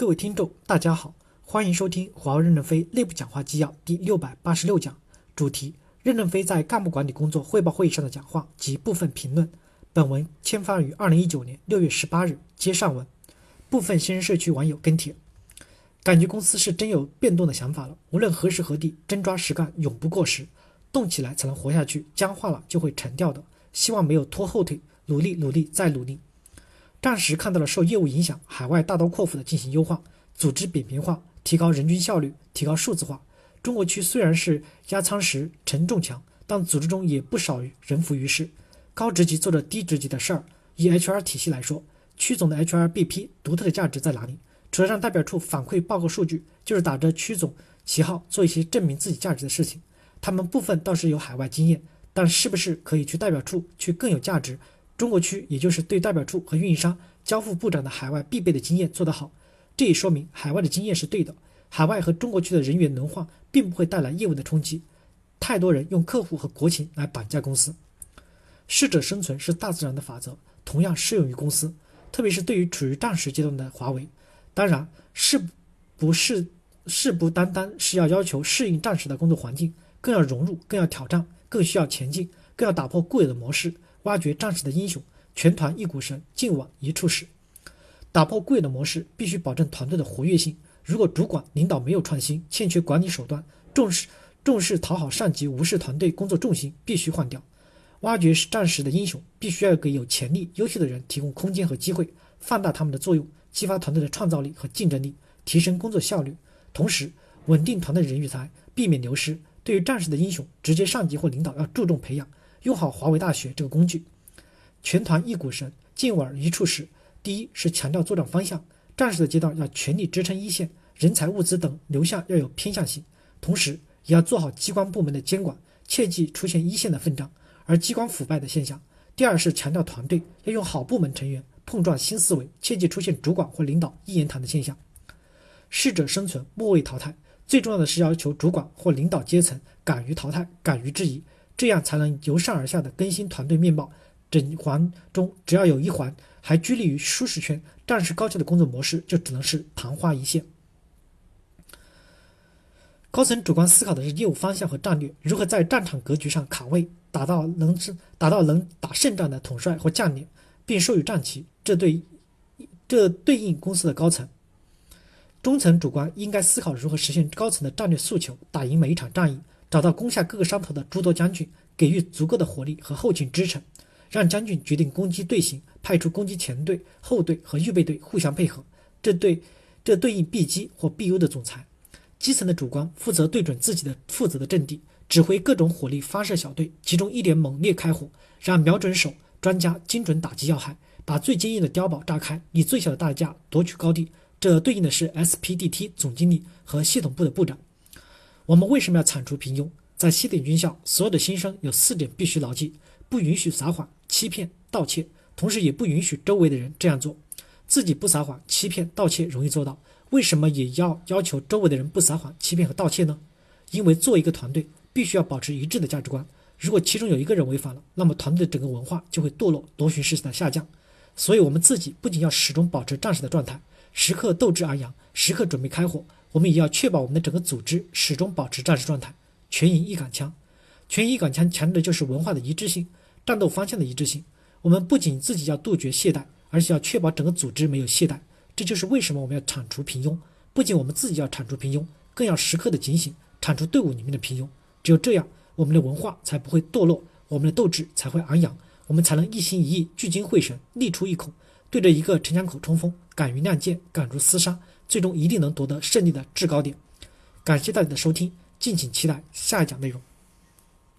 各位听众，大家好，欢迎收听华为任正非内部讲话纪要第六百八十六讲，主题：任正非在干部管理工作汇报会议上的讲话及部分评论。本文签发于二零一九年六月十八日，接上文。部分新人社区网友跟帖，感觉公司是真有变动的想法了。无论何时何地，真抓实干永不过时，动起来才能活下去，僵化了就会沉掉的。希望没有拖后腿，努力努力再努力。暂时看到了受业务影响，海外大刀阔斧的进行优化，组织扁平化，提高人均效率，提高数字化。中国区虽然是压舱石、承重墙，但组织中也不少于人浮于事，高职级做着低职级的事儿。以 HR 体系来说，区总的 HRBP 独特的价值在哪里？除了让代表处反馈报告数据，就是打着区总旗号做一些证明自己价值的事情。他们部分倒是有海外经验，但是不是可以去代表处去更有价值？中国区，也就是对代表处和运营商交付部长的海外必备的经验做得好，这也说明海外的经验是对的。海外和中国区的人员轮换并不会带来业务的冲击。太多人用客户和国情来绑架公司，适者生存是大自然的法则，同样适用于公司，特别是对于处于战时阶段的华为。当然，是不是是不单单是要要求适应战时的工作环境，更要融入，更要挑战，更需要前进，更要打破固有的模式。挖掘战士的英雄，全团一股神，劲往一处使。打破固有的模式，必须保证团队的活跃性。如果主管领导没有创新，欠缺管理手段，重视重视讨好上级，无视团队工作重心，必须换掉。挖掘战士的英雄，必须要给有潜力、优秀的人提供空间和机会，放大他们的作用，激发团队的创造力和竞争力，提升工作效率。同时，稳定团队人与才，避免流失。对于战士的英雄，直接上级或领导要注重培养。用好华为大学这个工具，全团一股绳，劲往一处使。第一是强调作战方向，战士的阶段要全力支撑一线，人才、物资等流向要有偏向性，同时也要做好机关部门的监管，切忌出现一线的奋战而机关腐败的现象。第二是强调团队要用好部门成员碰撞新思维，切忌出现主管或领导一言堂的现象。适者生存，末位淘汰。最重要的是要求主管或领导阶层敢于淘汰，敢于质疑。这样才能由上而下的更新团队面貌。整环中只要有一环还拘泥于舒适圈，战士高效的工作模式就只能是昙花一现。高层主观思考的是业务方向和战略，如何在战场格局上卡位，打到能打到能打胜仗的统帅或将领，并授予战旗。这对这对应公司的高层。中层主观应该思考如何实现高层的战略诉求，打赢每一场战役。找到攻下各个山头的诸多将军，给予足够的火力和后勤支撑，让将军决定攻击队形，派出攻击前队、后队和预备队互相配合。这对这对应 B 机或 BU 的总裁。基层的主官负责对准自己的负责的阵地，指挥各种火力发射小队，集中一点猛烈开火，让瞄准手专家精准打击要害，把最坚硬的碉堡炸开，以最小的代价夺取高地。这对应的是 SPDT 总经理和系统部的部长。我们为什么要铲除平庸？在西点军校，所有的新生有四点必须牢记：不允许撒谎、欺骗、盗窃，同时也不允许周围的人这样做。自己不撒谎、欺骗、盗窃容易做到，为什么也要要求周围的人不撒谎、欺骗和盗窃呢？因为做一个团队，必须要保持一致的价值观。如果其中有一个人违反了，那么团队的整个文化就会堕落，螺旋式的下降。所以，我们自己不仅要始终保持战士的状态，时刻斗志昂扬，时刻准备开火。我们也要确保我们的整个组织始终保持战士状态，全营一杆枪。全营一杆枪强调的就是文化的一致性、战斗方向的一致性。我们不仅自己要杜绝懈怠，而且要确保整个组织没有懈怠。这就是为什么我们要铲除平庸。不仅我们自己要铲除平庸，更要时刻的警醒，铲除队伍里面的平庸。只有这样，我们的文化才不会堕落，我们的斗志才会昂扬，我们才能一心一意、聚精会神、力出一孔，对着一个城墙口冲锋，敢于亮剑，敢如厮杀。最终一定能夺得胜利的制高点。感谢大家的收听，敬请期待下一讲内容。